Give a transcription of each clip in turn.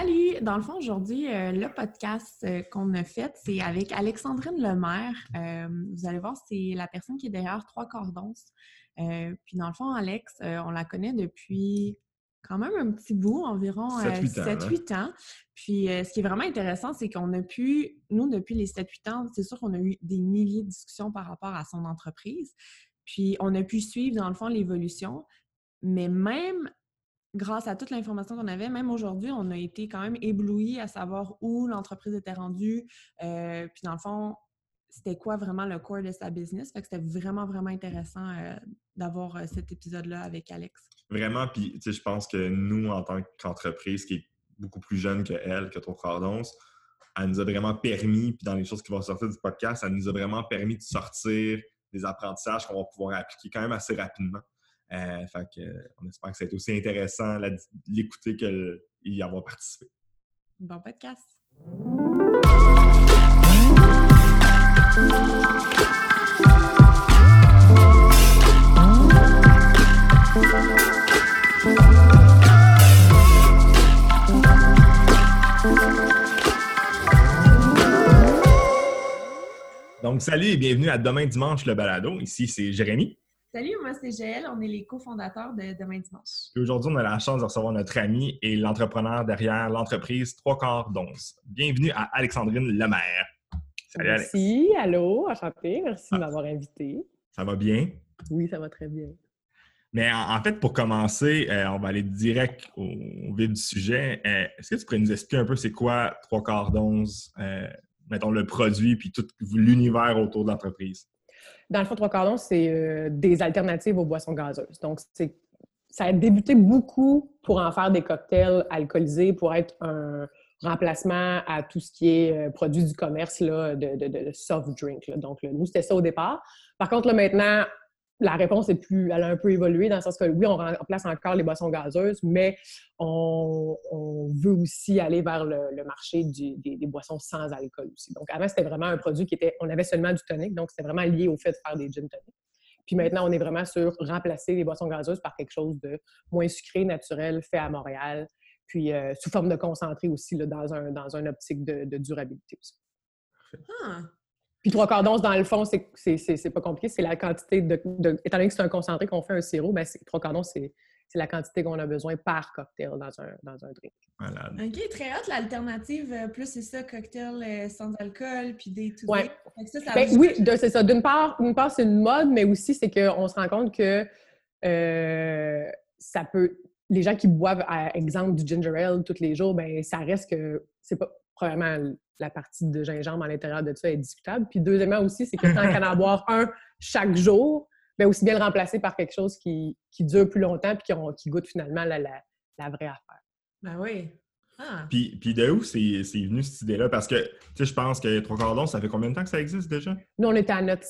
Salut! Dans le fond, aujourd'hui, euh, le podcast euh, qu'on a fait, c'est avec Alexandrine Lemaire. Euh, vous allez voir, c'est la personne qui est derrière Trois Cordons. puis dans le fond, Alex, on la connaît depuis quand même un petit bout, environ 7-8 ans. Puis ce qui est vraiment intéressant, c'est qu'on a pu, nous, depuis les 7-8 ans, c'est sûr qu'on a eu des milliers de discussions par rapport à son entreprise. Puis on a pu suivre, dans le fond, l'évolution. Mais même grâce à toute l'information qu'on avait, même aujourd'hui, on a été quand même éblouis à savoir où l'entreprise était rendue. Euh, puis dans le fond, c'était quoi vraiment le core de sa business. Fait que c'était vraiment, vraiment intéressant euh, d'avoir euh, cet épisode-là avec Alex. Vraiment, puis tu sais, je pense que nous, en tant qu'entreprise qui est beaucoup plus jeune que elle, que ton frère elle nous a vraiment permis, puis dans les choses qui vont sortir du podcast, elle nous a vraiment permis de sortir des apprentissages qu'on va pouvoir appliquer quand même assez rapidement. Euh, fait que, on espère que ça va être aussi intéressant l'écouter qu'y avoir participé. Bon podcast. Donc, salut et bienvenue à Demain Dimanche, le balado. Ici, c'est Jérémy. Salut, moi c'est Gaëlle, on est les cofondateurs de Demain Dimanche. aujourd'hui, on a la chance de recevoir notre ami et l'entrepreneur derrière l'entreprise Trois Quarts d'Once. Bienvenue à Alexandrine Lemaire. Salut Alex. Merci, allô, enchanté, merci de ah. m'avoir invité. Ça va bien? Oui, ça va très bien. Mais en, fait, pour commencer, euh, on va aller direct au, vif du sujet. Euh, est-ce que tu pourrais nous expliquer un peu c'est quoi Trois Quarts d'Once, euh, mettons le produit, puis tout l'univers autour de l'entreprise? Dans le fond, Trois Cordons, c'est euh, des alternatives aux boissons gazeuses. Donc, ça a débuté beaucoup pour en faire des cocktails alcoolisés, pour être un remplacement à tout ce qui est euh, produit du commerce là, de, soft drink. Donc, nous, c'était ça au départ. Par contre, là, maintenant, la réponse est plus, elle a un peu évolué dans le sens que oui, on remplace encore les boissons gazeuses, mais on, veut aussi aller vers le, marché des, boissons sans alcool aussi. Donc avant, c'était vraiment un produit qui était, on avait seulement du tonic, donc c'était vraiment lié au fait de faire des gin tonic. Puis maintenant, on est vraiment sur remplacer les boissons gazeuses par quelque chose de moins sucré, naturel, fait à Montréal, puis euh, sous forme de concentré aussi, dans, un, dans une optique de, durabilité aussi. Ah. Puis trois quarts d'once, dans le fond, c'est pas compliqué. C'est la quantité de, Étant donné que c'est un concentré qu'on fait un sirop, bien, trois quarts d'once, c'est la quantité qu'on a besoin par cocktail dans un, dans un drink. Voilà. OK, très hot. L'alternative, euh, plus c'est ça, cocktail euh, sans alcool, puis des tout ouais. ben, Oui, c'est ça. D'une part, part c'est une mode, mais aussi, c'est qu'on se rend compte que euh, ça peut. Les gens qui boivent, à exemple, du ginger ale tous les jours, ben ça reste que c'est pas probablement la partie de gingembre à l'intérieur de ça est discutable. Puis deuxièmement aussi, c'est que tant qu'à en avoir un chaque jour, bien aussi bien le remplacer par quelque chose qui, dure plus longtemps puis qui, goûte finalement la, vraie affaire. Ben oui. Ah. Puis, puis, de où c'est venu cette idée-là? Parce que, tu sais, je pense que Trois Cordons, ça fait combien de temps que ça existe déjà? Nous, on était à notre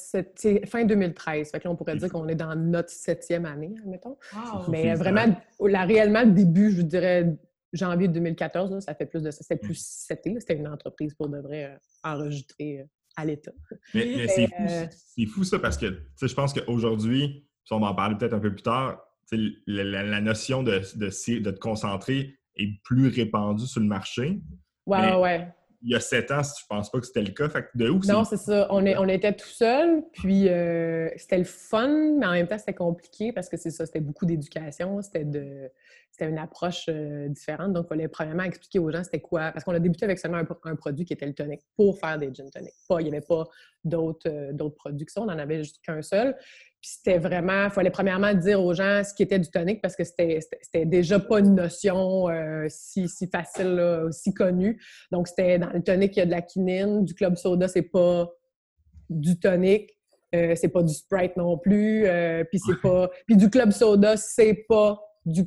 fin 2013. Fait que là, on pourrait dire qu'on est dans notre septième année, admettons. Mais vraiment, là, réellement, le début, je dirais, janvier 2014, ça fait plus de ça. C'était plus seté. C'était une entreprise pour de vrai euh, enregistrée euh, à l'État. Mais, euh, c'est fou, ça parce que je pense qu'aujourd'hui, on va en parler peut-être un peu plus tard, la, notion de, de, de, te concentrer est plus répandue sur le marché. Ouais, ouais il y a sept ans, je pense pas que c'était le cas. Fait de où Non, c'est ça. On, est, on était tout seul, puis euh, c'était le fun, mais en même temps, c'était compliqué parce que c'est ça, c'était beaucoup d'éducation, c'était de c'était une approche euh, différente. Donc, il fallait premièrement expliquer aux gens c'était quoi. Parce qu'on a débuté avec seulement un, produit qui était le tonic pour faire des gin tonic. Pas, il n'y avait pas d'autres euh, d'autres produits que ça, on n'en avait juste qu'un seul. Puis c'était vraiment, il fallait premièrement dire aux gens ce qui était du tonic parce que c'était déjà pas une notion euh, si, si, facile, aussi connue. Donc c'était dans le tonic, il y a de la quinine, du club soda, c'est pas du tonic. Euh, c'est pas du Sprite non plus, euh, puis c'est pas... Puis du club soda, c'est pas du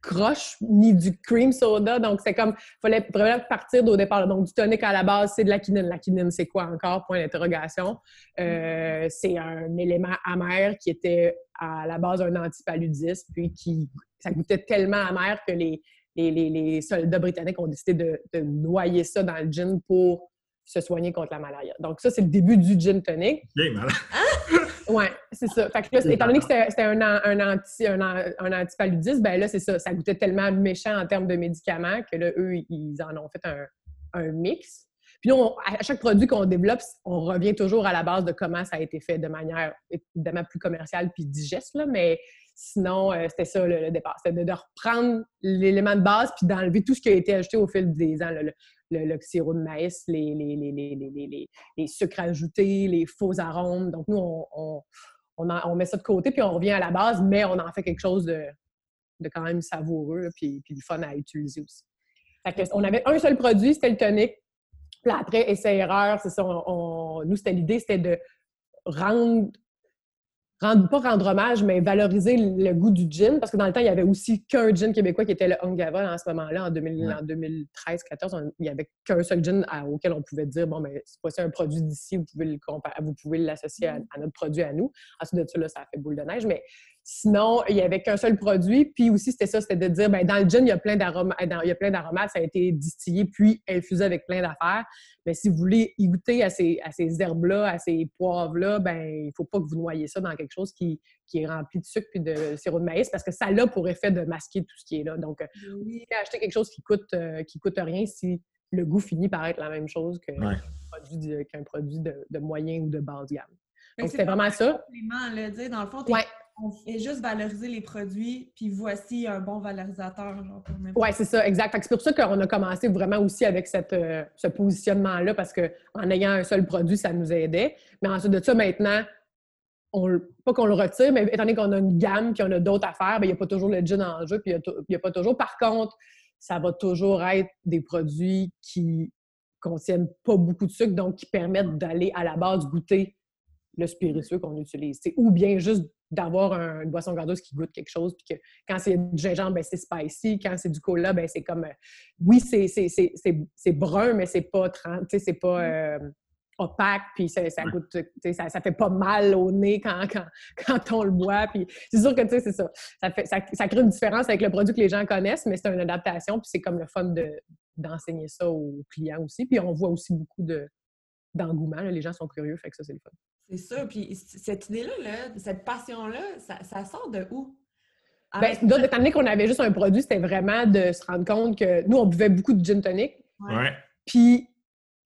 croche ni du cream soda. Donc, c'est comme, il fallait vraiment partir au départ. Donc, du tonic à la base, c'est de la quinine. La quinine, c'est quoi encore? Point d'interrogation. Euh, c'est un élément amer qui était à la base un antipaludisme, puis qui, ça goûtait tellement amer que les, les, les, soldats britanniques ont décidé de, de, noyer ça dans le gin pour se soigner contre la malaria. Donc, ça, c'est le début du gin tonic. Bien malade. Oui, c'est ça. Étant donné que c'était un, un, anti, un, un antipaludisme, ben là, c'est ça. Ça goûtait tellement méchant en termes de médicaments que là, eux, ils en ont fait un, mix. Puis là, à chaque produit qu'on développe, on revient toujours à la base de comment ça a été fait de manière évidemment plus commerciale puis digeste, là, mais sinon, euh, c'était ça le, départ. C'était de, reprendre l'élément de base puis d'enlever tout ce qui a été ajouté au fil des ans. Le, sirop de maïs, les, les, les, sucres ajoutés, les faux arômes. Donc, nous, on, on, met ça de côté puis on revient à la base, mais on en fait quelque chose de, de quand même savoureux puis, puis fun à utiliser aussi. on avait un seul produit, c'était le tonic. Puis après, essai-erreur, c'est ça. nous, c'était l'idée, c'était de rendre rendre, pas rendre hommage, mais valoriser le goût du gin, parce que dans le temps, il y avait aussi qu'un gin québécois qui était le Ungava en ce moment-là, en, 2013-14. Il n'y avait qu'un seul gin auquel on pouvait dire, bon, mais c'est un produit d'ici, vous pouvez vous pouvez l'associer à, à, notre produit à nous. Ensuite de ça, là, ça a fait boule de neige, mais Sinon, il n'y avait qu'un seul produit. Puis aussi, c'était ça, c'était de dire, ben, dans le gin, il y a plein d'aromates, il y a plein d'aromates, ça a été distillé puis infusé avec plein d'affaires. Mais si vous voulez y goûter à ces, à ces herbes-là, à ces poivres-là, ben, il ne faut pas que vous noyez ça dans quelque chose qui, qui est rempli de sucre puis de sirop de maïs parce que ça a pour effet de masquer tout ce qui est là. Donc, oui, acheter quelque chose qui coûte, euh, qui coûte rien si le goût finit par être la même chose qu'un produit, produit de, moyen ou de basse gamme. Donc, c'était vraiment ça. dans le fond, on fait juste valoriser les produits, puis voici un bon valorisateur. Oui, c'est ça, exact. C'est pour ça qu'on a commencé vraiment aussi avec cette, euh, ce positionnement-là, parce qu'en ayant un seul produit, ça nous aidait. Mais ensuite de ça, maintenant, on, pas qu'on le retire, mais étant donné qu'on a une gamme puis on a d'autres affaires, ben, il n'y a pas toujours le gin en jeu, puis il n'y a, pas toujours. Par contre, ça va toujours être des produits qui contiennent pas beaucoup de sucre, donc qui permettent d'aller à la base goûter le spiritueux qu'on utilise. Ou bien juste d'avoir une boisson gardeuse qui goûte quelque chose, puis que quand c'est du gingembre, ben c'est spicy, quand c'est du cola, ben c'est comme... Euh, oui, c'est brun, mais c'est pas, c'est pas mm. euh, opaque, puis ça, ça goûte... Ça, ça fait pas mal au nez quand, quand, quand on le boit, puis c'est sûr que, tu sais, c'est ça. Ça, fait, ça, ça, crée une différence avec le produit que les gens connaissent, mais c'est une adaptation, puis c'est comme le fun d'enseigner ça aux clients aussi, puis on voit aussi beaucoup d'engouement, les gens sont curieux, fait que ça, c'est le fun. C'est ça. Puis cette idée-là, cette passion-là, ça, sort de où? Bien, d'autres, étant donné qu'on avait juste un produit, c'était vraiment de se rendre compte que nous, on buvait beaucoup de gin tonic. Ouais. Puis,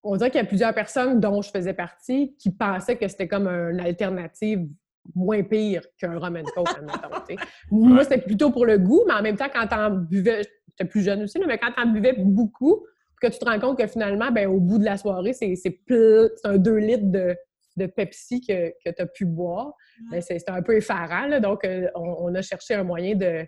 on dirait qu'il y a plusieurs personnes, dont je faisais partie, qui pensaient que c'était comme une alternative moins pire qu'un rum and coke, Moi, c'était plutôt pour le goût, mais en même temps, quand t'en buvais, j'étais plus jeune aussi, mais quand t'en buvais beaucoup, que tu te rends compte que finalement, ben, au bout de la soirée, c'est un 2 litres de, de Pepsi que, que tu as pu boire. Ben, c'était un peu effarant. donc, euh, on, a cherché un moyen de,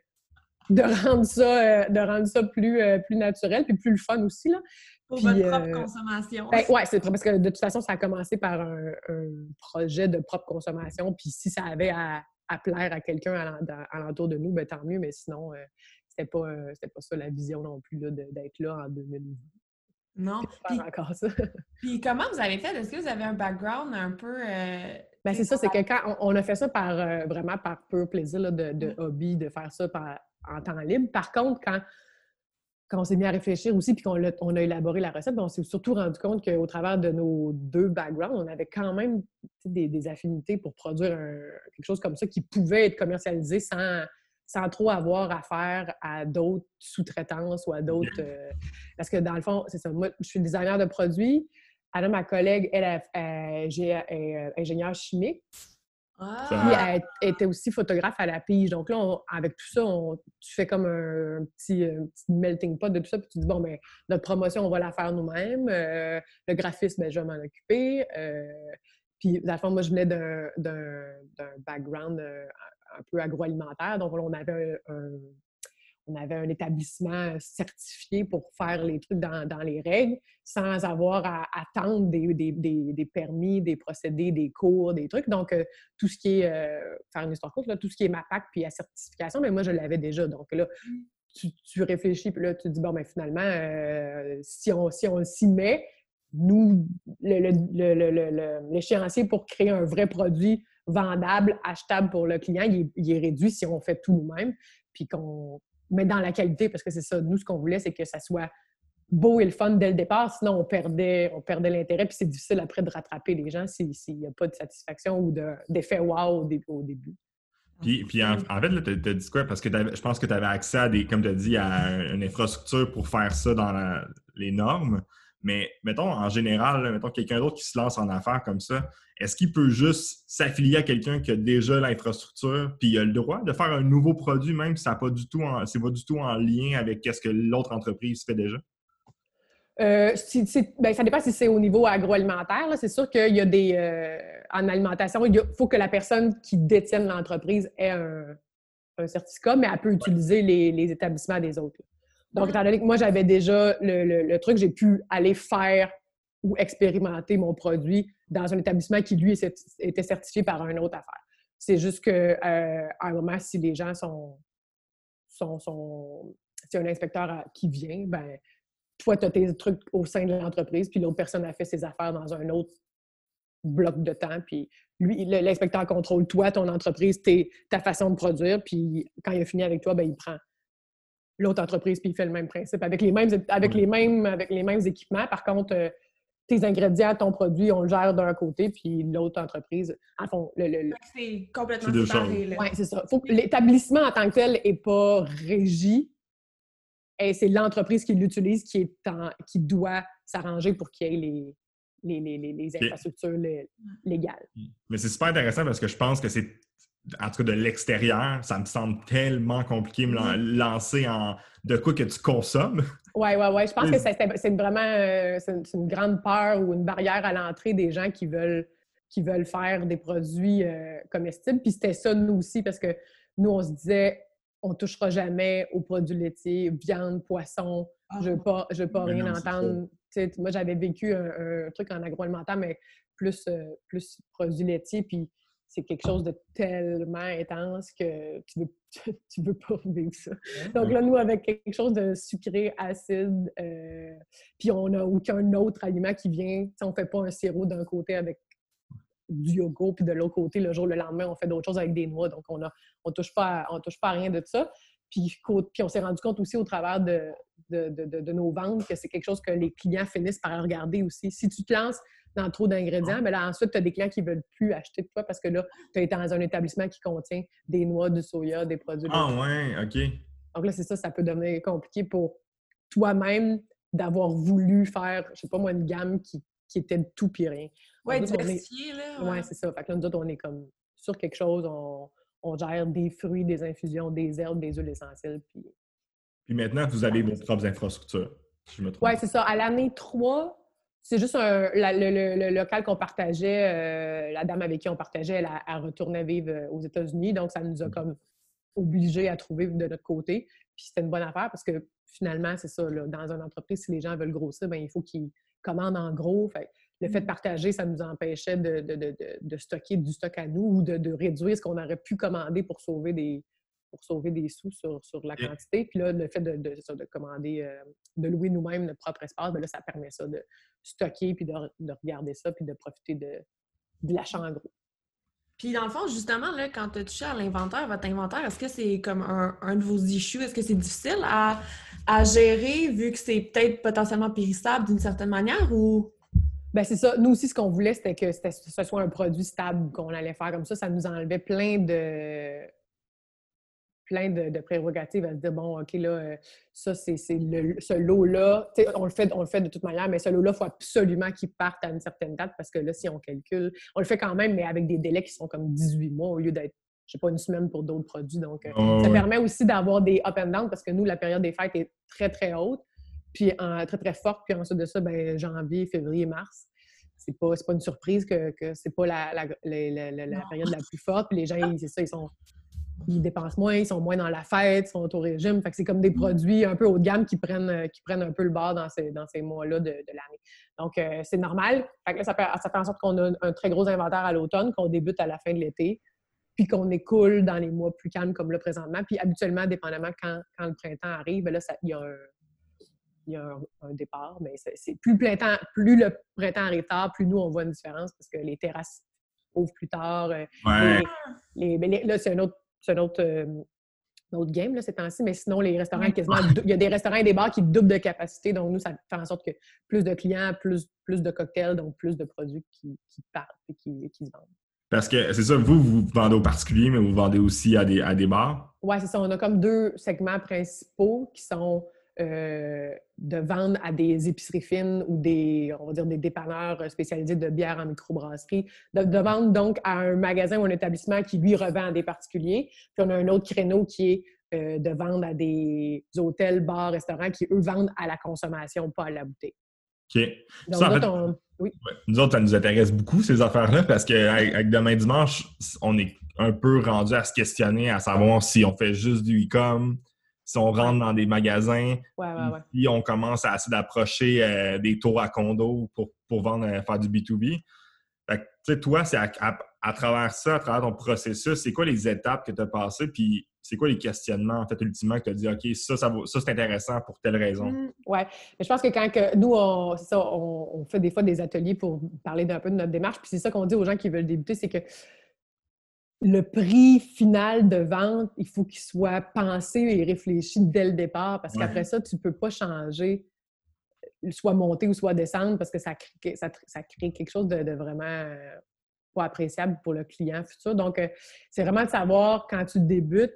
de, rendre, ça, euh, de rendre ça plus, euh, plus naturel puis plus le fun aussi. Là. Pour votre propre consommation. Ben, oui, c'est parce que de toute façon, ça a commencé par un, projet de propre consommation. Puis si ça avait à, plaire à quelqu'un à l'entour de nous, ben, tant mieux. Mais sinon, c'était pas, pas ça la vision non plus d'être là en 2020. Non. Puis, encore ça. puis comment vous avez fait? Est-ce que vous avez un background un peu. Euh, ben, c'est ça, c'est que quand on, a fait ça par euh, vraiment par pur plaisir de, de hobby, de faire ça en temps libre. Par contre, quand, quand on s'est mis à réfléchir aussi, puis qu'on a, on a élaboré la recette, ben, on s'est surtout rendu compte qu'au travers de nos deux backgrounds, on avait quand même des, affinités pour produire quelque chose comme ça qui pouvait être commercialisé sans, sans trop avoir affaire à d'autres sous-traitances ou à d'autres. Euh, parce que dans le fond, c'est ça. Moi, je suis designer de produits. Anna, ma collègue, elle, est euh, ingénieure chimique. Ah. Puis elle était aussi photographe à la pige. Donc là, avec tout ça, tu fais comme un, petit, melting pot de tout ça. Puis tu dis, bon, ben notre promotion, on va la faire nous-mêmes. Euh, le graphisme, ben, je vais m'en occuper. puis, dans le fond, moi, je venais d'un background un peu agroalimentaire. Donc, on avait un, on avait un établissement certifié pour faire les trucs dans, les règles sans avoir à attendre des, des, permis, des procédés, des cours, des trucs. Donc, euh, tout ce qui est, euh, faire une histoire courte, là, tout ce qui est MAPAC puis la certification, mais moi, je l'avais déjà. Donc là, tu, réfléchis, puis là, tu te dis, bon, mais ben, finalement, euh, si on si on s'y met, nous, l'échéancier pour créer un vrai produit vendable, achetable pour le client, il est, réduit si on fait tout nous-mêmes, puis qu'on met dans la qualité, parce que c'est ça, nous, ce qu'on voulait, c'est que ça soit beau et le fun dès le départ, sinon on perdait, on perdait l'intérêt, puis c'est difficile après de rattraper les gens s'il n'y a pas de satisfaction ou d'effet wow au, début. Puis, puis en, fait, tu as, dit quoi? Parce que je pense que tu avais accès à des, comme tu as dit, à une infrastructure pour faire ça dans les normes. Mais mettons, en général, mettons quelqu'un d'autre qui se lance en affaires comme ça, est-ce qu'il peut juste s'affilier à quelqu'un qui a déjà l'infrastructure, puis il a le droit de faire un nouveau produit, même si ça n'est pas du tout en, pas du tout en lien avec ce que l'autre entreprise fait déjà? Euh, ben, ça dépend si c'est au niveau agroalimentaire. C'est sûr qu'il y a des. Euh, en alimentation, il faut que la personne qui détienne l'entreprise ait un, certificat, mais elle peut utiliser les, établissements des autres. Donc, étant donné que moi, j'avais déjà le, truc, j'ai pu aller faire ou expérimenter mon produit dans un établissement qui, lui, était certifié par une autre affaire. C'est juste qu'à euh, un moment, si les gens sont. sont, sont si un inspecteur qui vient, ben toi, tu as tes trucs au sein de l'entreprise, puis l'autre personne a fait ses affaires dans un autre bloc de temps, puis lui, l'inspecteur contrôle toi, ton entreprise, ta façon de produire, puis quand il a fini avec toi, ben, il prend l'autre entreprise, puis il fait le même principe avec les mêmes, avec les mêmes, avec les mêmes équipements. Par contre, euh, tes ingrédients, ton produit, on le gère d'un côté, puis l'autre entreprise, en fond, le... C'est complètement séparé. Oui, c'est ça. L'établissement en tant que tel n'est pas régi et c'est l'entreprise qui l'utilise qui, est qui doit s'arranger pour qu'il y ait les, les, les, les infrastructures légales. Mais c'est super intéressant parce que je pense que c'est, en tout cas de l'extérieur, ça me semble tellement compliqué me lancer en de quoi que tu consommes. Oui, oui, oui. Je pense que c'est vraiment euh, c'est une grande peur ou une barrière à l'entrée des gens qui veulent, qui veulent faire des produits euh, comestibles. Puis c'était ça, nous aussi, parce que nous, on se disait, on touchera jamais aux produits laitiers, viande, poisson. Ah. je ne veux pas, je veux pas rien entendre. moi, j'avais vécu un, truc en agroalimentaire, mais plus, euh, plus produits laitiers, puis c'est quelque chose de tellement intense que tu veux, tu veux pas vivre ça. Donc là, nous, avec quelque chose de sucré, acide, euh, puis on n'a aucun autre aliment qui vient, on ne fait pas un sirop d'un côté avec du yogourt, puis de l'autre côté, le jour, le lendemain, on fait d'autres choses avec des noix. Donc, on ne on touche, pas on touche pas à rien de ça. Puis, puis on s'est rendu compte aussi au travers de, de, de, nos ventes que c'est quelque chose que les clients finissent par regarder aussi. Si tu te lances dans trop d'ingrédients, mais là, ensuite, tu as des clients qui ne veulent plus acheter de toi parce que là, tu es dans un établissement qui contient des noix, du soya, des produits. Ah, ouais, OK. Donc là, c'est ça, ça peut devenir compliqué pour toi-même d'avoir voulu faire, je sais pas moi, une gamme qui, qui était de tout pis rien. Oui, diversifié, là. Oui, c'est ça. Fait que là, nous autres, on est comme sur quelque chose, on, on, gère des fruits, des infusions, des herbes, des huiles essentielles. Puis, puis maintenant, vous avez vos propres infrastructures, si je me trompe. Oui, c'est ça. À l'année 3, c'est juste un, le, local qu'on partageait, euh, la dame avec qui on partageait, elle, a, retourné vivre euh, aux États-Unis. Donc, ça nous a mmh. comme obligés à trouver de notre côté. Puis c'était une bonne affaire parce que finalement, c'est ça, là, dans une entreprise, si les gens veulent grossir, bien, il faut qu'ils commandent en gros. Fait, le fait de mmh. partager, ça nous empêchait de, stocker du stock à nous ou de, réduire ce qu'on aurait pu commander pour sauver des, pour sauver des sous sur, la quantité. Puis là, le fait de, commander, euh, de louer nous-mêmes notre propre espace, bien là, ça permet ça de stocker, puis de, regarder ça, puis de profiter de, l'achat en gros. Puis dans le fond, justement, là, quand tu as touché à l'inventaire, votre inventaire, est-ce que c'est comme un, de vos issues? Est-ce que c'est difficile à, à gérer vu que c'est peut-être potentiellement périssable d'une certaine manière ou? Ben c'est ça. Nous aussi, ce qu'on voulait, c'était que ce soit un produit stable qu'on allait faire comme ça. Ça nous enlevait plein de plein de, prérogatives à se dire bon, OK, là, euh, ça, c'est ce lot-là. On le, fait, on le fait de toute manière, mais ce lot-là, il faut absolument qu'il parte à une certaine date parce que là, si on calcule, on le fait quand même, mais avec des délais qui sont comme 18 mois au lieu d'être, je sais pas, une semaine pour d'autres produits. Donc, euh, ça permet aussi d'avoir des up and down parce que nous, la période des fêtes est très, très haute puis très, très forte. Puis ensuite de ça, ben, janvier, février, mars. C'est pas, pas une surprise que, que c'est pas la, la, période la plus forte. Puis les gens, c'est ça, ils sont. Ils dépensent moins, ils sont moins dans la fête, ils sont au régime. Fait que c'est comme des mm. produits un peu haut de gamme qui prennent, qui prennent un peu le bord dans ces, dans ces mois-là de, l'année. Donc, euh, c'est normal. Fait que ça, fait, ça fait en sorte qu'on a un, très gros inventaire à l'automne, qu'on débute à la fin de l'été, puis qu'on écoule dans les mois plus calmes comme là présentement. Puis habituellement, dépendamment quand, quand le printemps arrive, ben là, il y a un, il y a un, départ, mais c'est plus, plus le printemps arrive tard, plus nous, on voit une différence parce que les terrasses ouvrent plus tard. Euh, ouais. Les, là, c'est un autre, autre euh, notre game là, ces temps-ci, mais sinon, les restaurants, quasiment, il y a des restaurants et des bars qui doublent de capacité. Donc, nous, ça fait en sorte que plus de clients, plus, plus de cocktails, donc plus de produits qui, qui partent et qui, qui se vendent. Parce que c'est ça, vous, vous vendez aux particuliers, mais vous vendez aussi à des, à des bars? Oui, c'est ça. On a comme deux segments principaux qui sont euh, de vendre à des épiceries fines ou des, on va dire, des dépanneurs spécialisés de bière en microbrasserie, de, de vendre donc à un magasin ou un établissement qui, lui, revend à des particuliers. Puis on a un autre créneau qui est euh, de vendre à des hôtels, bars, restaurants qui, eux, vendent à la consommation, pas à la bouteille. OK. Donc, ça, oui. Nous autres, ça nous intéresse beaucoup, ces affaires-là, parce qu'avec Demain Dimanche, on est un peu rendu à se questionner, à savoir si on fait juste du e-com, si on rentre dans des magasins, si on commence à essayer d'approcher euh, des tours à condo pour, pour vendre, euh, faire du B2B. Fait que, toi, c'est à, travers ça, à travers ton processus, c'est quoi les étapes que tu as passées, puis c'est quoi les questionnements, en fait, ultimement, que tu as dit, OK, ça, ça, ça c'est intéressant pour telle raison? Mmh, oui. Mais je pense que quand que nous, on, ça, on, fait des fois des ateliers pour parler d'un peu de notre démarche, puis c'est ça qu'on dit aux gens qui veulent débuter, c'est que le prix final de vente, il faut qu'il soit pensé et réfléchi dès le départ, parce qu'après ça, tu ne peux pas changer, soit monter ou soit descendre, parce que ça crée, ça, crée quelque chose de, vraiment euh, pas appréciable pour le client futur. Donc, euh, c'est vraiment de savoir quand tu débutes,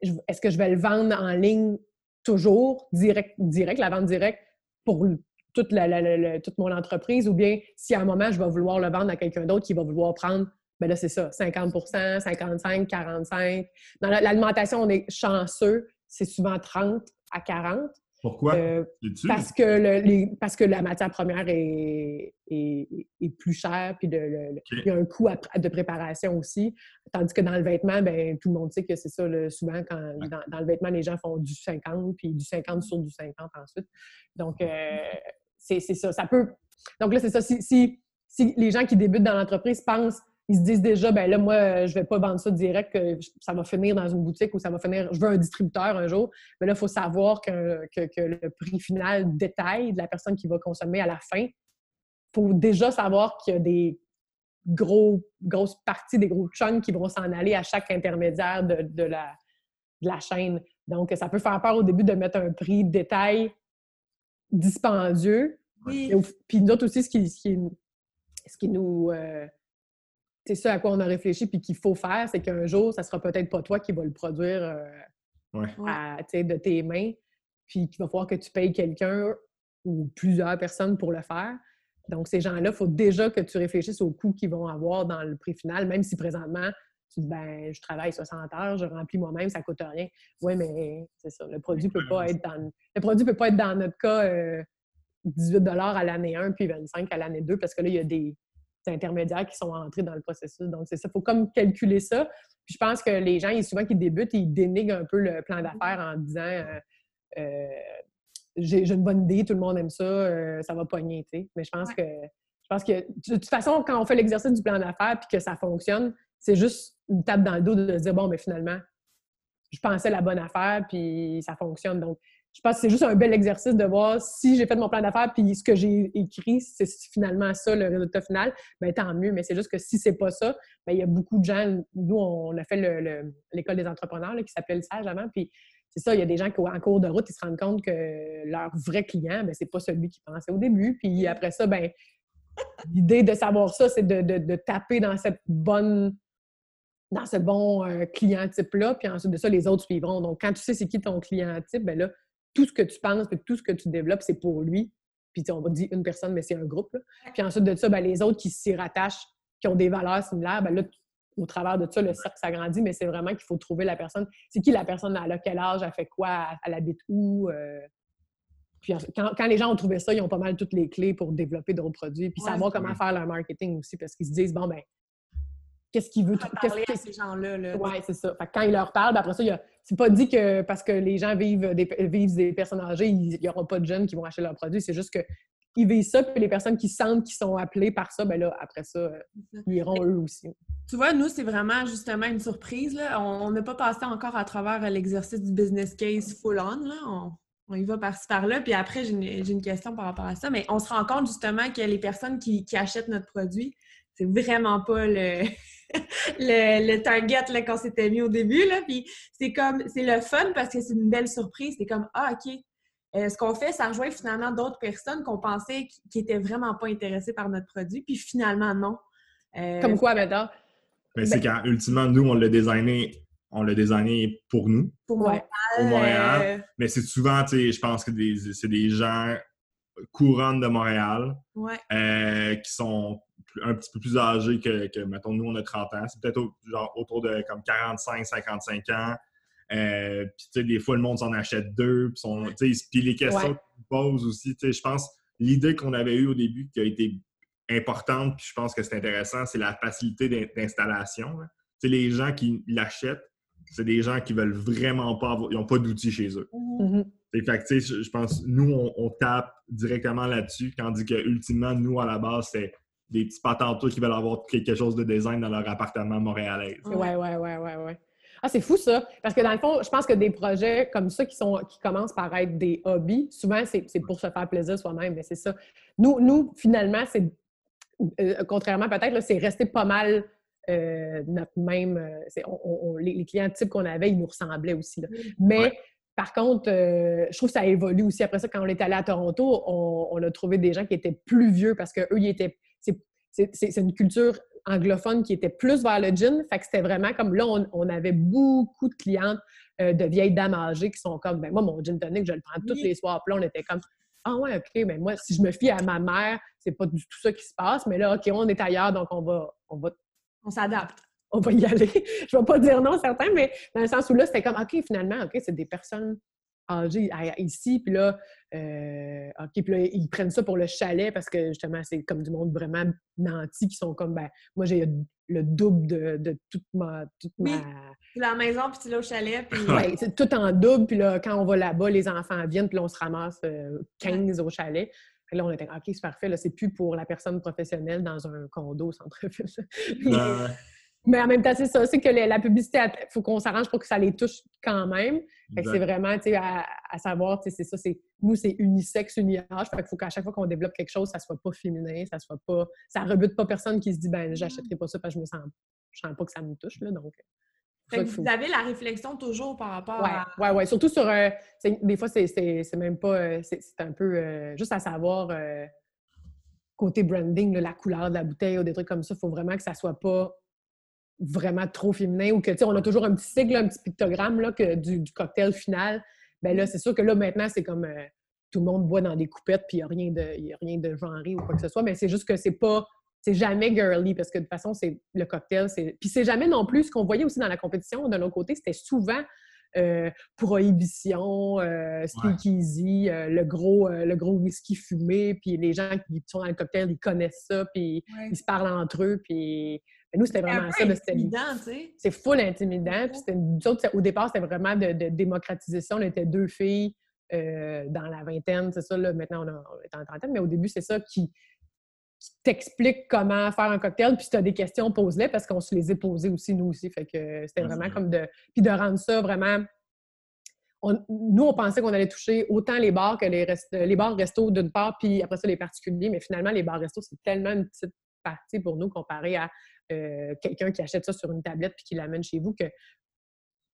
est-ce que je vais le vendre en ligne toujours, direct, direct la vente directe pour toute, la, toute mon entreprise, ou bien si à un moment, je vais vouloir le vendre à quelqu'un d'autre qui va vouloir prendre, bien là, c'est ça, 50% 55 45 Dans l'alimentation, on est chanceux, c'est souvent 30 à 40 pourquoi? Euh, parce, que le, parce que la matière première est, plus chère, puis il y a un coût de préparation aussi. Tandis que dans le vêtement, ben, tout le monde sait que c'est ça, souvent, quand dans, le vêtement, les gens font du 50, puis du 50 sur du 50 ensuite. Donc, euh, c'est ça. Ça peut. Donc là, c'est ça. Si, si, si, les gens qui débutent dans l'entreprise pensent ils se disent déjà, ben là, moi, je vais pas vendre ça direct, que ça va finir dans une boutique ou ça va finir, je veux un distributeur un jour. Mais là, il faut savoir que, que, le prix final détail de la personne qui va consommer à la fin. Il faut déjà savoir qu'il y a des gros, grosses parties, des gros chunks qui vont s'en aller à chaque intermédiaire de, de, la, de la chaîne. Donc, ça peut faire peur au début de mettre un prix détail dispendieux. Oui. puis nous autres aussi, ce qui, ce qui, ce qui nous... Euh, c'est ça à quoi on a réfléchi puis qu'il faut faire, c'est qu'un jour, ça sera peut-être pas toi qui va le produire euh, de tes mains, puis qu'il va falloir que tu payes quelqu'un ou plusieurs personnes pour le faire. Donc, ces gens-là, il faut déjà que tu réfléchisses aux coûts qu'ils vont avoir dans le prix final, même si présentement, tu dis, ben, je travaille 60 heures, je remplis moi-même, ça coûte rien. Oui, mais c'est ça. Le produit peut pas être dans, le produit peut pas être dans notre cas 18 euh, à l'année 1 puis 25 à l'année 2 parce que là, il y a des, intermédiaires qui sont entrés dans le processus. Donc, c'est ça. Il faut comme calculer ça. Puis je pense que les gens, souvent qui débutent, ils dénigrent un peu le plan d'affaires en disant euh, euh, j'ai une bonne idée, tout le monde aime ça, euh, ça va pogner, Mais je pense que je pense que de toute façon, quand on fait l'exercice du plan d'affaires puis que ça fonctionne, c'est juste une tape dans le dos de se dire bon, mais finalement, je pensais la bonne affaire puis ça fonctionne. Donc, je pense que c'est juste un bel exercice de voir si j'ai fait mon plan d'affaires puis ce que j'ai écrit, c'est finalement ça le résultat final, bien tant mieux. Mais c'est juste que si c'est pas ça, bien, il y a beaucoup de gens. Nous, on a fait l'école des entrepreneurs qui s'appelait SAGE avant, puis c'est ça, il y a des gens qui, en cours de route, ils se rendent compte que leur vrai client, ben, c'est pas celui qui pensait au début. Puis après ça, ben l'idée de savoir ça, c'est de, taper dans cette bonne dans ce bon euh, client type-là, puis ensuite de ça, les autres suivront. Donc, quand tu sais c'est qui ton client type, ben là, tout ce que tu penses, et tout ce que tu développes, c'est pour lui. Puis on va dire une personne, mais c'est un groupe. Puis ensuite de ça, ben, les autres qui s'y rattachent, qui ont des valeurs similaires, ben là, au travers de ça, le cercle s'agrandit, mais c'est vraiment qu'il faut trouver la personne. C'est qui la personne, elle a quel âge, elle fait quoi, elle, habite où. Euh. Puis quand, les gens ont trouvé ça, ils ont pas mal toutes les clés pour développer d'autres produits, puis savoir comment faire leur marketing aussi, parce qu'ils se disent, bon, ben qu'est-ce qu'il veut. Parler à ces gens-là. Oui, c'est ça. quand il leur parle, ben, après ça, a... c'est pas dit que parce que les gens vivent des, vivent des personnes âgées, il n'y aura pas de jeunes qui vont acheter leurs produits. C'est juste que ils vivent ça, puis les personnes qui sentent qu'ils sont appelées par ça, ben là, après ça, ils iront eux aussi. Tu vois, nous, c'est vraiment justement une surprise. Là. On n'a pas passé encore à travers l'exercice du business case full-on. On, on, y va par-ci par-là. Puis après, j'ai une, une, question par rapport à ça. Mais on se rend compte justement que les personnes qui, qui achètent notre produit, c'est vraiment pas le, le, le, target là, qu'on s'était mis au début. Là. Puis c'est comme, c'est le fun parce que c'est une belle surprise. C'est comme, ah, OK, euh, ce qu'on fait, ça rejoint finalement d'autres personnes qu'on pensait qui, étaient vraiment pas intéressées par notre produit. Puis finalement, non. Euh, comme quoi, maintenant? Ben, c'est quand, ultimement, nous, on l'a designé on l'a designé pour nous. Pour Montréal. Pour Montréal. Euh, Mais c'est souvent, tu sais, je pense que c'est des gens courants de Montréal qui sont un petit peu plus âgés que, mettons, nous, on a 30 ans. C'est peut-être genre autour de comme 45, 55 ans. Euh, puis, tu sais, des fois, le monde s'en achète deux. Puis, les questions qu'ils posent aussi, tu sais, je pense, l'idée qu'on avait eue au début qui a été importante, puis je pense que c'est intéressant, c'est la facilité d'installation. Tu sais, les gens qui l'achètent, c'est des gens qui veulent vraiment pas avoir, ils n'ont pas d'outils chez eux. Mm-hmm. Fait que, je pense, nous, on, tape directement là-dessus, quand on dit que, ultimement, nous, à la base, c'est des petits patenteux qui veulent avoir quelque chose de design dans leur appartement montréalais. Ouais, ouais, ouais, ouais, ouais. Ah, c'est fou ça! Parce que dans le fond, je pense que des projets comme ça qui, sont, qui commencent par être des hobbies, souvent c'est pour se faire plaisir soi-même, mais c'est ça. Nous, nous, finalement, c'est euh, contrairement peut-être, c'est resté pas mal euh, notre même. Euh, les, clients types qu'on avait, ils nous ressemblaient aussi. Mais par contre, je trouve que ça évolue aussi. Après ça, quand on est allé à Toronto, on, a trouvé des gens qui étaient plus vieux parce qu'eux, ils étaient. C'est une culture anglophone qui était plus vers le gin. Fait que c'était vraiment comme là, on, avait beaucoup de clientes euh, de vieilles dames âgées qui sont comme, ben moi, mon gin tonic, je le prends tous les soirs. Puis là, on était comme, ah ouais, OK, mais ben moi, si je me fie à ma mère, c'est pas du tout ça qui se passe. Mais là, OK, on est ailleurs, donc on va. On, va, on s'adapte. On va y aller. je vais pas dire non, certain, mais dans le sens où là, c'était comme, OK, finalement, OK, c'est des personnes âgées ici, puis là, euh, OK, puis là, ils prennent ça pour le chalet parce que justement, c'est comme du monde vraiment nanti qui sont comme, ben, moi, j'ai le double de, toute ma. Toute oui, la maison, puis tu l'as au chalet. Puis... Oui, c'est tout en double. Puis là, quand on va là-bas, les enfants viennent, puis là, on se ramasse 15 euh, au chalet. Et là, on était OK, c'est parfait. Là, c'est plus pour la personne professionnelle dans un condo au centre-ville. Mais en même temps, c'est ça, c'est que la publicité, il faut qu'on s'arrange pour que ça les touche quand même. c'est vraiment, tu sais, à, savoir, tu sais, c'est ça, c'est, nous, c'est unisexe, uni-âge. Fait qu'il faut qu'à chaque fois qu'on développe quelque chose, ça soit pas féminin, ça soit pas, ça rebute pas personne qui se dit, ben, j'achèterai pas ça parce que je me sens, je sens pas que ça me touche, là, donc. Fait que vous avez la réflexion toujours par rapport à... Oui, oui, surtout sur... Euh, des fois, c'est même pas... Euh, c'est un peu euh, juste à savoir, côté branding, la couleur de la bouteille ou des trucs comme ça, il faut vraiment que ça soit pas vraiment trop féminin ou que, tu sais, on a toujours un petit sigle, un petit pictogramme là, que, du, cocktail final. Ben là, c'est sûr que là, maintenant, c'est comme euh, tout le monde boit dans des coupettes puis il n'y a rien de, a rien de genré ou quoi que ce soit. Mais c'est juste que c'est pas, c'est jamais girly parce que de toute façon, c'est le cocktail, c'est. Puis c'est jamais non plus ce qu'on voyait aussi dans la compétition de l'autre côté, c'était souvent euh, prohibition, euh, speakeasy, euh, le, gros, le gros whisky fumé, puis les gens qui sont dans le cocktail, ils connaissent ça, puis ils se parlent entre eux, puis nous, c'était vraiment ça. C'est full intimidant. Puis au départ, c'était vraiment de, démocratiser ça. On était deux filles dans la vingtaine, c'est ça. Là, maintenant, on, est en trentaine, mais au début, c'est ça qui, t'explique comment faire un cocktail. Puis si tu as des questions, pose-les parce qu'on se les a posées aussi, nous aussi. Fait que c'était vraiment comme de. Puis de rendre ça vraiment. nous, on pensait qu'on allait toucher autant les bars que les, les bars restos d'une part, puis après ça, les particuliers. Mais finalement, les bars restos, c'est tellement une petite partie pour nous comparé à euh, quelqu'un qui achète ça sur une tablette puis qui l'amène chez vous que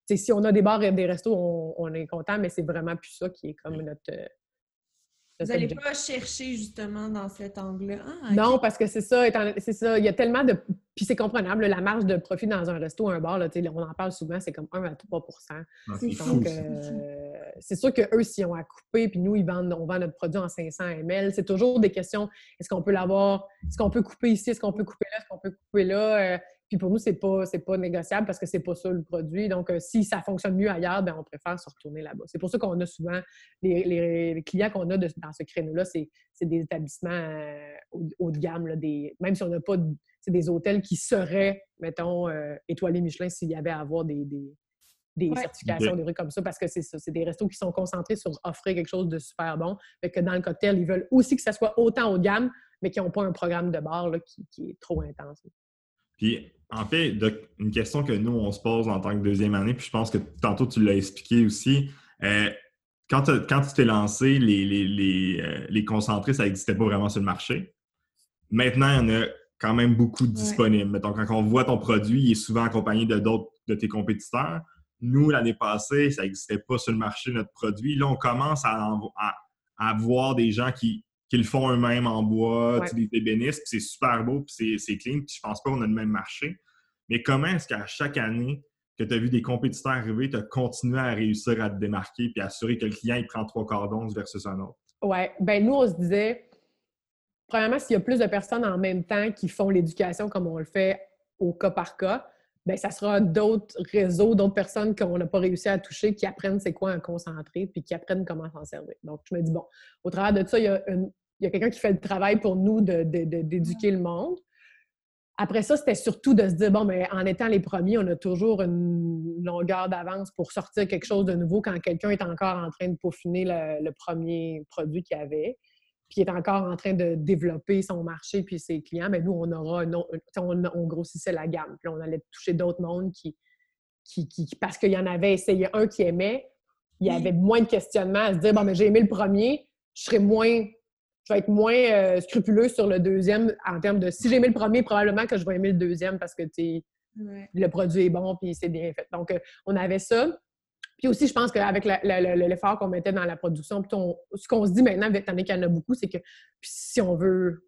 si on a des bars et des restos, on, est content, mais c'est vraiment plus ça qui est comme notre, euh, vous n'allez pas chercher justement dans cet angle-là? Ah, non, parce que c'est ça, c'est ça. Il y a tellement de. Puis c'est comprenable, la marge de profit dans un resto, un bar, là, on en parle souvent, c'est comme 1 à 3 ah, Donc, euh, c'est sûr qu'eux, s'ils ont à couper, puis nous, ils vendent, on vend notre produit en 500 ml, c'est toujours des questions. Est-ce qu'on peut l'avoir? Est-ce qu'on peut couper ici? Est-ce qu'on peut couper là? Est-ce qu'on peut couper là? Euh, puis pour nous, c'est pas, pas négociable parce que c'est pas ça le produit. Donc, euh, si ça fonctionne mieux ailleurs, ben, on préfère se retourner là-bas. C'est pour ça qu'on a souvent, les, clients qu'on a dans ce créneau-là, c'est des établissements euh, haut, de gamme, là, des, même si on n'a pas c'est des hôtels qui seraient, mettons, euh, étoilés Michelin s'il y avait à avoir des, certifications, des trucs comme ça, parce que c'est ça, c'est des restos qui sont concentrés sur offrir quelque chose de super bon. Fait que dans le cocktail, ils veulent aussi que ça soit autant haut de gamme, mais qui n'ont pas un programme de bar qui, qui, est trop intense. Puis, en fait, une question que nous, on se pose en tant que deuxième année, puis je pense que tantôt tu l'as expliqué aussi. Euh, quand, quand, tu t'es lancé, les, les, les, euh, les, concentrés, ça n'existait pas vraiment sur le marché. Maintenant, il y en a quand même beaucoup disponible. Donc, quand on voit ton produit, il est souvent accompagné de d'autres de tes compétiteurs. Nous, l'année passée, ça n'existait pas sur le marché, notre produit. Là, on commence à, à, voir des gens qui, qui, le font eux-mêmes en bois, des ébénistes, c'est super beau, puis c'est clean, puis je pense pas qu'on a le même marché. Mais comment est-ce qu'à chaque année que tu as vu des compétiteurs arriver, tu as continué à réussir à te démarquer puis assurer que le client il prend trois cordons versus un autre? Oui. Ben nous, on se disait, premièrement, s'il y a plus de personnes en même temps qui font l'éducation comme on le fait au cas par cas, bien, ça sera d'autres réseaux, d'autres personnes qu'on n'a pas réussi à toucher qui apprennent c'est quoi un concentré puis qui apprennent comment s'en servir. Donc, je me dis, bon, au travers de ça, il y a, quelqu'un qui fait le travail pour nous d'éduquer le monde. Après ça, c'était surtout de se dire, bon, mais en étant les premiers, on a toujours une longueur d'avance pour sortir quelque chose de nouveau quand quelqu'un est encore en train de peaufiner le, premier produit qu'il avait, puis est encore en train de développer son marché puis ses clients. Mais nous, on aura, on, grossissait la gamme. Puis on allait toucher d'autres mondes qui, qui, parce qu'il y en avait essayé un qui aimait, il y avait moins de questionnements à se dire, bon, mais j'ai aimé le premier, je serais moins je vais être moins euh, scrupuleux sur le deuxième en termes de si j'ai aimé le premier, probablement que je vais aimer le deuxième parce que le produit est bon puis c'est bien fait. Donc, euh, on avait ça. Puis aussi, je pense qu'avec l'effort qu'on mettait dans la production, ce qu'on se dit maintenant, étant donné qu'il y en a beaucoup, c'est que si on veut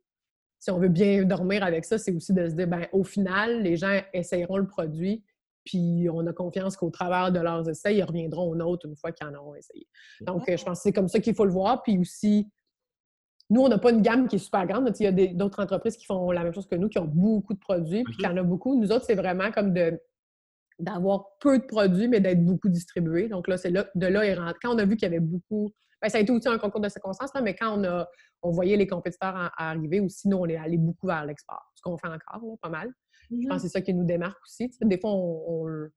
si on veut bien dormir avec ça, c'est aussi de se dire, ben, au final, les gens essayeront le produit, puis on a confiance qu'au travers de leurs essais, ils reviendront aux nôtres une fois qu'ils en auront essayé. Donc, euh, je pense que c'est comme ça qu'il faut le voir. Puis aussi, nous, on n'a pas une gamme qui est super grande. Il y a d'autres entreprises qui font la même chose que nous, qui ont beaucoup de produits, puis qui en a beaucoup. Nous autres, c'est vraiment comme de d'avoir peu de produits, mais d'être beaucoup distribués. Donc là, c'est là, de là, ils rentrent. Quand on a vu qu'il y avait beaucoup... Bien, ça a été aussi un concours de circonstances, là, mais quand on, a, on voyait les compétiteurs arriver aussi, nous, on est allé beaucoup vers l'export, ce qu'on fait encore, pas mal. Je pense que c'est ça qui nous démarque aussi. Des fois, on,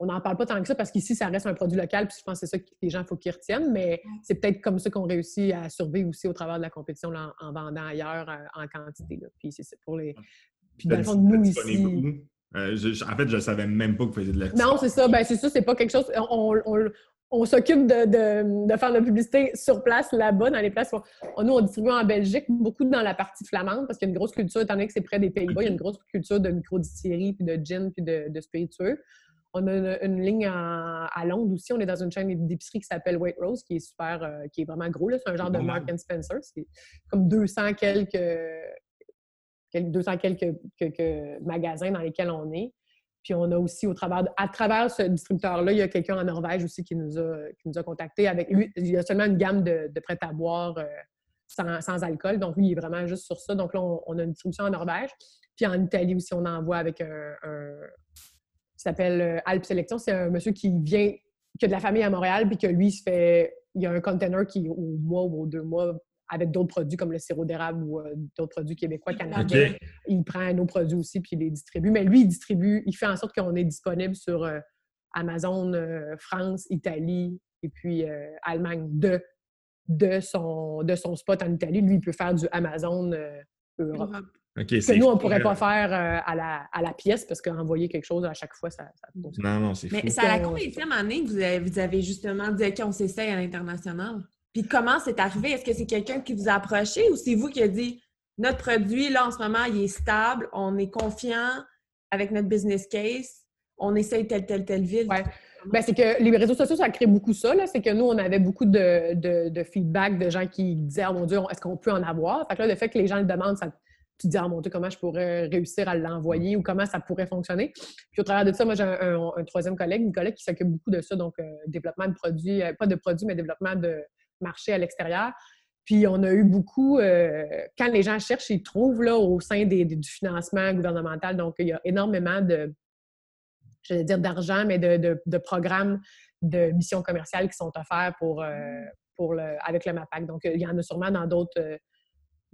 on n'en parle pas tant que ça parce qu'ici, ça reste un produit local, puis je pense que c'est ça que les gens, il faut qu'ils retiennent, mais c'est peut-être comme ça qu'on réussit à survivre aussi au travers de la compétition en, vendant ailleurs euh, en quantité. Puis c'est pour les. Puis dans le fond, nous ici. Euh, en fait, je ne savais même pas que vous faisiez de l'export. Non, c'est ça. Ben, c'est ça, c'est pas quelque chose. On, s'occupe de, faire de la publicité sur place, là-bas, dans les places. Où, nous, on distribue en Belgique, beaucoup dans la partie flamande, parce qu'il y a une grosse culture, étant donné que c'est près des Pays-Bas, il y a une grosse culture de micro-distillerie, puis de gin, puis de, de spiritueux. On a une, ligne à Londres aussi. On est dans une chaîne d'épicerie qui s'appelle White Rose, qui est super, euh, qui est vraiment gros. C'est un genre de Mark and Spencer. C'est comme 200 quelques, 200 quelques, magasins dans lesquels on est. Puis on a aussi, au travers, à travers ce distributeur-là, il y a quelqu'un en Norvège aussi qui nous a, qui nous a contactés. Avec lui, il y a seulement une gamme de, de à boire euh, sans, alcool. Donc, lui, il est vraiment juste sur ça. Donc là, on, a une distribution en Norvège. Puis en Italie aussi, on envoie avec un, s'appelle euh, Alp Sélection. C'est un monsieur qui vient, qui a de la famille à Montréal, puis que lui, il se fait. Il y a un container qui, au mois ou aux deux mois, avec d'autres produits comme le sirop d'érable ou euh, d'autres produits québécois, canadiens. Il prend nos produits aussi, puis il les distribue. Mais lui, il distribue, il fait en sorte qu'on est disponible sur euh, Amazon, France, Italie et puis Allemagne de, de, son, de son spot en Italie. Lui, il peut faire du Amazon Europe que nous, on ne pourrait pas faire euh, à, la, à, la, pièce parce qu'envoyer quelque chose à chaque fois, ça, ça Non, non, c'est fou. Mais c'est à la combien année que vous avez, vous avez justement dit qu'on s'essaye à l'international? Puis comment c'est arrivé? Est-ce que c'est quelqu'un qui vous a approché ou c'est vous qui a dit notre produit, là, en ce moment, il est stable, on est confiant avec notre business case, on essaye telle, telle, telle ville? Ouais. Ben, c'est que les réseaux sociaux, ça crée beaucoup ça. C'est que nous, on avait beaucoup de, de, feedback de gens qui disaient Oh mon Dieu, est-ce qu'on peut en avoir? Fait que là, le fait que les gens le demandent, ça, tu te dis, ah mon Dieu, comment je pourrais réussir à l'envoyer ou comment ça pourrait fonctionner? Puis au travers de ça, moi, j'ai un, troisième collègue, Nicolas, qui s'occupe beaucoup de ça, donc euh, développement de produits, euh, pas de produits, mais développement de marché à l'extérieur. Puis on a eu beaucoup, euh, quand les gens cherchent, ils trouvent là, au sein des, du financement gouvernemental. Donc, il y a énormément de, je vais dire d'argent, mais de, de, programmes de missions commerciales qui sont offerts pour, pour le, avec le MAPAC. Donc, il y en a sûrement dans d'autres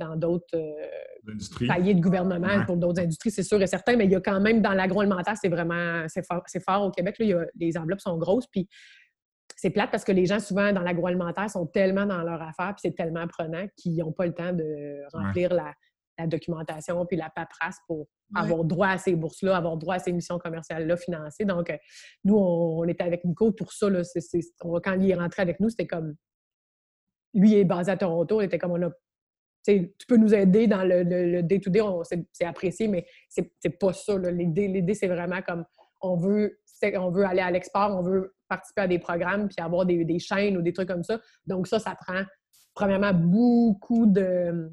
dans d'autres euh, paliers de gouvernement pour d'autres industries, c'est sûr et certain, mais il y a quand même dans l'agroalimentaire, c'est vraiment c'est fort, fort, au Québec. Là, les enveloppes sont grosses, puis c'est plate parce que les gens, souvent, dans l'agroalimentaire, sont tellement dans leur affaire, puis c'est tellement prenant qu'ils n'ont pas le temps de remplir la, documentation puis la paperasse pour avoir droit à ces bourses-là, avoir droit à ces missions commerciales-là financées. Donc, euh, nous, on, était avec Nico pour ça. Là, quand il est rentré avec nous, c'était comme lui est basé à Toronto, on était comme on a tu peux nous aider dans le day-to-day, c'est apprécié, mais c'est pas ça. L'idée, c'est vraiment comme on veut, on veut aller à l'export, on veut participer à des programmes puis avoir des, chaînes ou des trucs comme ça. Donc, ça, ça prend premièrement beaucoup de.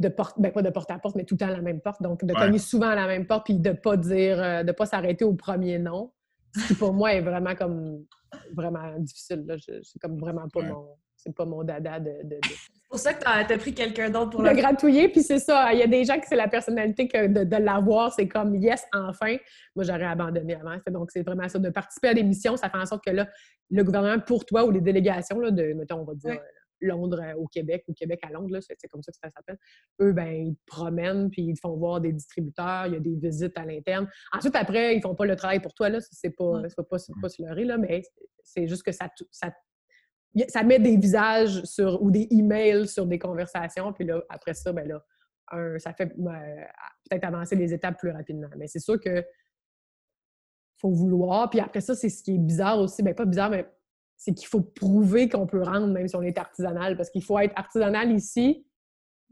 De porte, ben pas de porte à porte, mais tout le temps à la même porte. Donc, de cogner souvent à la même porte puis de ne pas dire, euh, de pas s'arrêter au premier nom. Ce qui, pour moi, est vraiment comme vraiment difficile. C'est comme vraiment pas mon c'est pas mon dada de. Pour ça que tu as, pris quelqu'un d'autre pour le. gratouiller, puis c'est ça. Il y a des gens qui c'est la personnalité que de, l'avoir, c'est comme yes, enfin. Moi, j'aurais abandonné avant. Donc, c'est vraiment ça. De participer à des missions, ça fait en sorte que là, le gouvernement pour toi ou les délégations là, de, mettons, on va dire. Londres euh, au Québec ou Québec à Londres, c'est comme ça que ça s'appelle. Eux, ben, ils promènent puis ils font voir des distributeurs, il y a des visites à l'interne. Ensuite, après, ils font pas le travail pour toi, là, c'est pas, pas, pas, pas se leurrer, là, mais c'est juste que ça, ça ça met des visages sur, ou des emails sur des conversations, puis là, après ça, ben là, ça fait peut-être avancer les étapes plus rapidement. Mais c'est sûr que faut vouloir. Puis après ça, c'est ce qui est bizarre aussi. Ben pas bizarre, mais c'est qu'il faut prouver qu'on peut rendre même si on est artisanal. Parce qu'il faut être artisanal ici,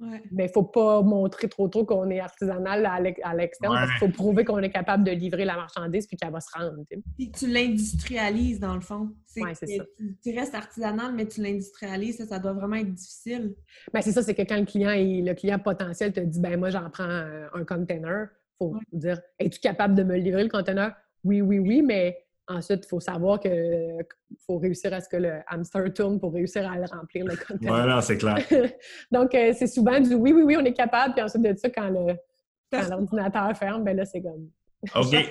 mais il ne faut pas montrer trop trop qu'on est artisanal à l'extérieur parce qu'il faut prouver qu'on est capable de livrer la marchandise puis qu'elle va se rendre. Puis tu l'industrialises dans le fond. Ça. Tu, restes artisanal, mais tu l'industrialises, ça, ça, doit vraiment être difficile. Bien, c'est ça, c'est que quand le client le client potentiel te dit ben moi j'en prends un, container, il faut dire Es-tu capable de me livrer le container? Oui, oui, oui, mais Ensuite, il faut savoir qu'il faut réussir à ce que le hamster tourne pour réussir à le remplir, le conteneur. Voilà, c'est clair. Donc, euh, c'est souvent du oui, oui, oui, on est capable. Puis ensuite de ça, quand l'ordinateur ferme, ben là, c'est comme. OK.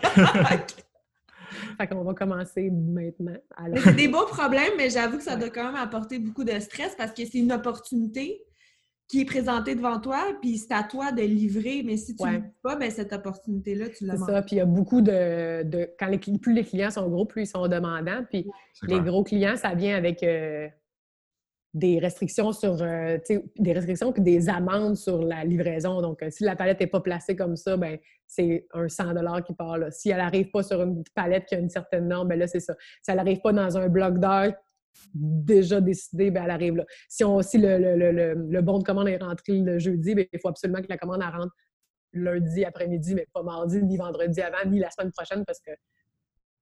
fait qu'on va commencer maintenant. C'est des beaux problèmes, mais j'avoue que ça doit quand même apporter beaucoup de stress parce que c'est une opportunité qui est présenté devant toi, puis c'est à toi de livrer. Mais si tu ne pas, ben, cette opportunité-là, tu l'as C'est ça. Puis il y a beaucoup de. quand les, plus les clients sont gros, plus ils sont demandants. Puis les gros clients, ça vient avec euh, des restrictions sur. Euh, des restrictions puis des amendes sur la livraison. Donc, euh, si la palette n'est pas placée comme ça, ben c'est un 100 qui part là. Si elle n'arrive pas sur une palette qui a une certaine norme, ben là, c'est ça. Si elle n'arrive pas dans un bloc d'heures déjà décidé, ben, elle arrive là. Si, on, si le, le, bon de commande est rentré le jeudi, ben, il faut absolument que la commande rentre lundi après-midi, mais pas mardi, ni vendredi avant, ni la semaine prochaine, parce que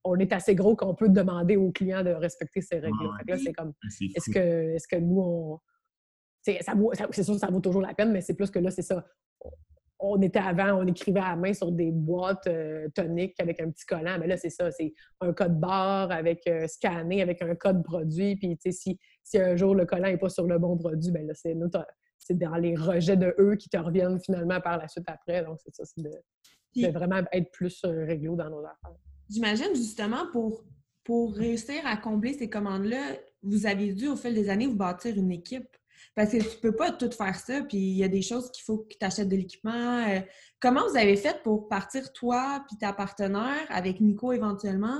on est assez gros qu'on peut demander aux clients de respecter ces règles. là, c'est comme, est-ce que, est que nous, on... C'est sûr que ça vaut toujours la peine, mais c'est plus que là, c'est ça on était avant, on écrivait à la main sur des boîtes euh, toniques avec un petit collant. Mais là, c'est ça, c'est un code barre avec euh, scanné, avec un code produit. Puis, tu sais, si, si un jour le collant n'est pas sur le bon produit, ben là, c'est, c'est dans les rejets de eux qui te reviennent finalement par la suite après. Donc, c'est ça, c'est de, vraiment être plus euh, réglo dans nos affaires. J'imagine justement pour, pour réussir à combler ces commandes-là, vous avez dû au fil des années vous bâtir une équipe. Parce que tu peux pas tout faire ça, puis il y a des choses qu'il faut que tu achètes de l'équipement. Euh. comment vous avez fait pour partir, toi puis ta partenaire, avec Nico éventuellement,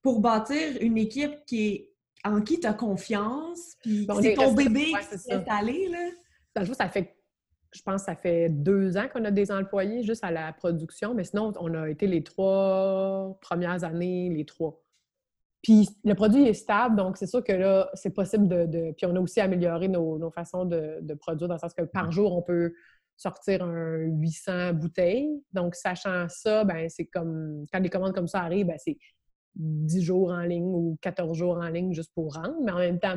pour bâtir une équipe qui est en qui tu as confiance, puis c'est ton bébé qui s'est installé, là? Dans le ça fait, je pense ça fait deux ans qu'on a des employés juste à la production, mais sinon, on a été les trois premières années, les trois. Puis le produit est stable, donc c'est sûr que là, c'est possible de, Puis on a aussi amélioré nos, façons de, produire, dans le sens que par jour, on peut sortir un 800 bouteilles. Donc, sachant ça, ben c'est comme... Quand des commandes comme ça arrivent, ben, c'est 10 jours en ligne ou 14 jours en ligne juste pour rendre. Mais en même temps,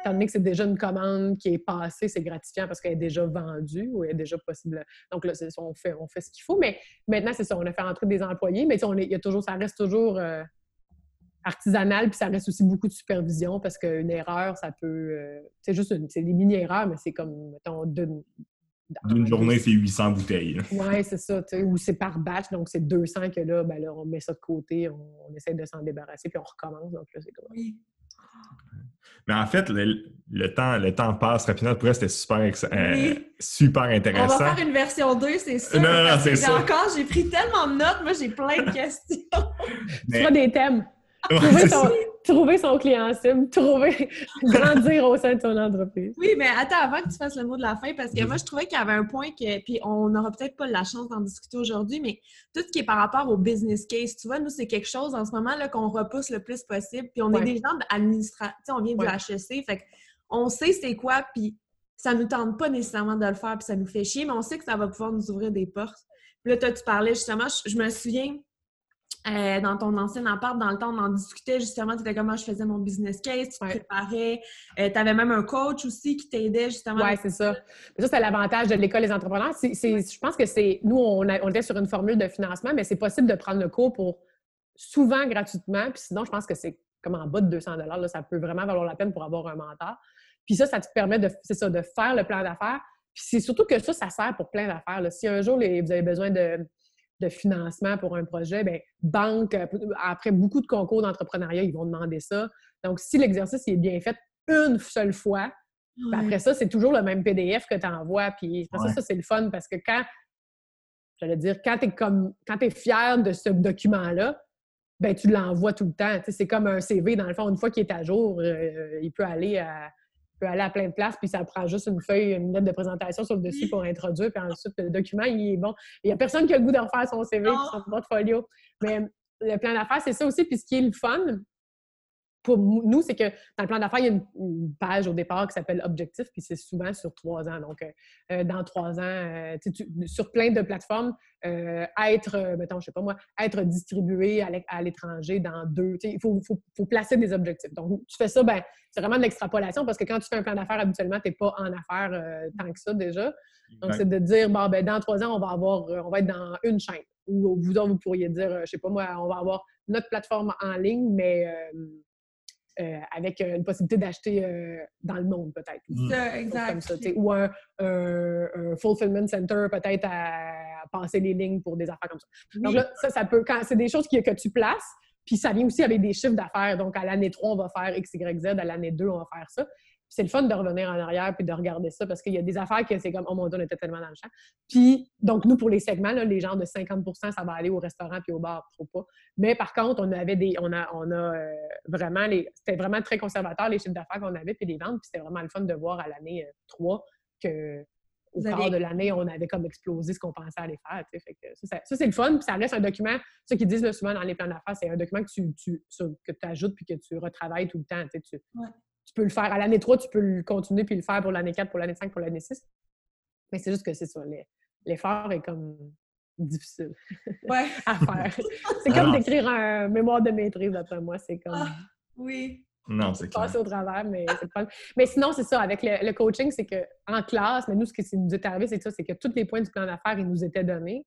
étant donné que c'est déjà une commande qui est passée, c'est gratifiant parce qu'elle est déjà vendue ou elle est déjà possible. Donc là, on fait, on fait ce qu'il faut. Mais maintenant, c'est ça, on a fait entrer des employés, mais on il y a toujours, ça reste toujours... Euh, artisanal, puis ça reste aussi beaucoup de supervision parce qu'une erreur, ça peut. Euh, c'est juste c'est des mini-erreurs, mais c'est comme, mettons, d'une. D'une journée, c'est 800 bouteilles. Oui, c'est ça. Ou c'est par batch, donc c'est 200 que là, ben là, on met ça de côté, on, essaie de s'en débarrasser, puis on recommence. Donc là, c'est comme. Oui. Mais en fait, le, temps, le temps passe rapidement. Pour c'était super, euh, super intéressant. On va faire une version 2, c'est sûr. Non, non, c'est ça. Encore, j'ai pris tellement de notes. Moi, j'ai plein de questions. Tu as des thèmes trouver, son, client cible, trouver, grandir au sein de son entreprise. Oui, mais attends, avant que tu fasses le mot de la fin, parce que moi, je trouvais qu'il y avait un point que, puis on n'aura peut-être pas la chance d'en discuter aujourd'hui, mais tout ce qui est par rapport au business case, tu vois, nous, c'est quelque chose en ce moment là qu'on repousse le plus possible, puis on est des gens d'administration, on vient du HEC, fait on sait c'est quoi, puis ça nous tente pas nécessairement de le faire, puis ça nous fait chier, mais on sait que ça va pouvoir nous ouvrir des portes. Puis là, toi, tu parlais justement, je, me souviens, euh, dans ton ancien appart, dans le temps, on en discutait justement, tu étais comment je faisais mon business case, tu préparais. Euh, tu avais même un coach aussi qui t'aidait justement. Oui, c'est ça. ça, c'est l'avantage de l'école des entrepreneurs. je pense que c'est. Nous, on, on, était sur une formule de financement, mais c'est possible de prendre le cours pour souvent gratuitement. Puis sinon, je pense que c'est comme en bas de 200 là, Ça peut vraiment valoir la peine pour avoir un mentor. Puis ça, ça te permet de, ça, de faire le plan d'affaires. Puis c'est surtout que ça, ça sert pour plein d'affaires. Si un jour, vous avez besoin de, financement pour un projet, bien, banque, euh, après beaucoup de concours d'entrepreneuriat, ils vont demander ça. Donc, si l'exercice est bien fait une seule fois, ben, après ça, c'est toujours le même PDF que tu envoies. Puis ça, ça c'est le fun parce que quand, j'allais dire, quand tu es, comme, quand es fier de ce document-là, ben tu l'envoies tout le temps. C'est comme un CV, dans le fond, une fois qu'il est à jour, euh, il peut aller à, peut aller à plein de places, puis ça prend juste une feuille, une lettre de présentation sur le dessus pour introduire, puis ensuite le document, il est bon. Il n'y a personne qui a le goût de refaire son CV, son portfolio. Mais le plan d'affaires, c'est ça aussi. Puis ce qui est le fun, pour nous, c'est que dans le plan d'affaires, il y a une, page au départ qui s'appelle Objectif, puis c'est souvent sur trois ans. Donc, euh, euh, dans trois ans, euh, sur plein de plateformes, être, mettons, je sais pas moi, être distribué à l'étranger dans deux. Il faut, placer des objectifs. Donc, tu fais ça, ben, c'est vraiment de l'extrapolation parce que quand tu fais un plan d'affaires, habituellement, tu n'es pas en affaires tant que ça déjà. Donc, c'est de dire, bon, ben, dans trois ans, on va avoir, on va être dans une chaîne. Ou vous vous pourriez dire, je sais pas moi, on va avoir notre plateforme en ligne, mais euh, avec euh, une possibilité d'acheter euh, dans le monde, peut-être. Mm. exact. ou un, fulfillment center, peut-être à, passer les lignes pour des affaires comme ça. Donc là, ça, ça peut, quand c'est des choses que, que tu places, puis ça vient aussi avec des chiffres d'affaires. Donc, à l'année 3, on va faire X, Y, Z. À l'année 2, on va faire ça c'est le fun de revenir en arrière puis de regarder ça parce qu'il y a des affaires que c'est comme, oh mon Dieu, on était tellement dans le champ. Puis, donc, nous, pour les segments, les gens de 50% ça va aller au restaurant puis au bar, trop pas. Mais par contre, on avait des, on a, on a euh, vraiment les, c'était vraiment très conservateur les chiffres d'affaires qu'on avait puis les ventes. Puis c'était vraiment le fun de voir à l'année 3 euh, que au cours de l'année, on avait comme explosé ce qu'on pensait aller faire. ça, c'est le fun. Puis ça reste un document, ce qu'ils disent souvent dans les plans d'affaires, c'est un document que tu, tu que ajoutes puis que tu retravailles tout le temps. Tu, tu peux le faire. À l'année 3, tu peux le continuer puis le faire pour l'année 4, pour l'année 5, pour l'année 6. Mais c'est juste que c'est ça. L'effort est comme difficile à faire. c'est comme d'écrire un mémoire de maîtrise, d'après moi. C'est comme. Ah, oui. Non, c'est clair. Passer au travers, mais c'est pas. Mais sinon, c'est ça. Avec le, coaching, c'est qu'en classe, mais nous, ce qui nous est arrivé, c'est ça c'est que tous les points du plan d'affaires, ils nous étaient donnés.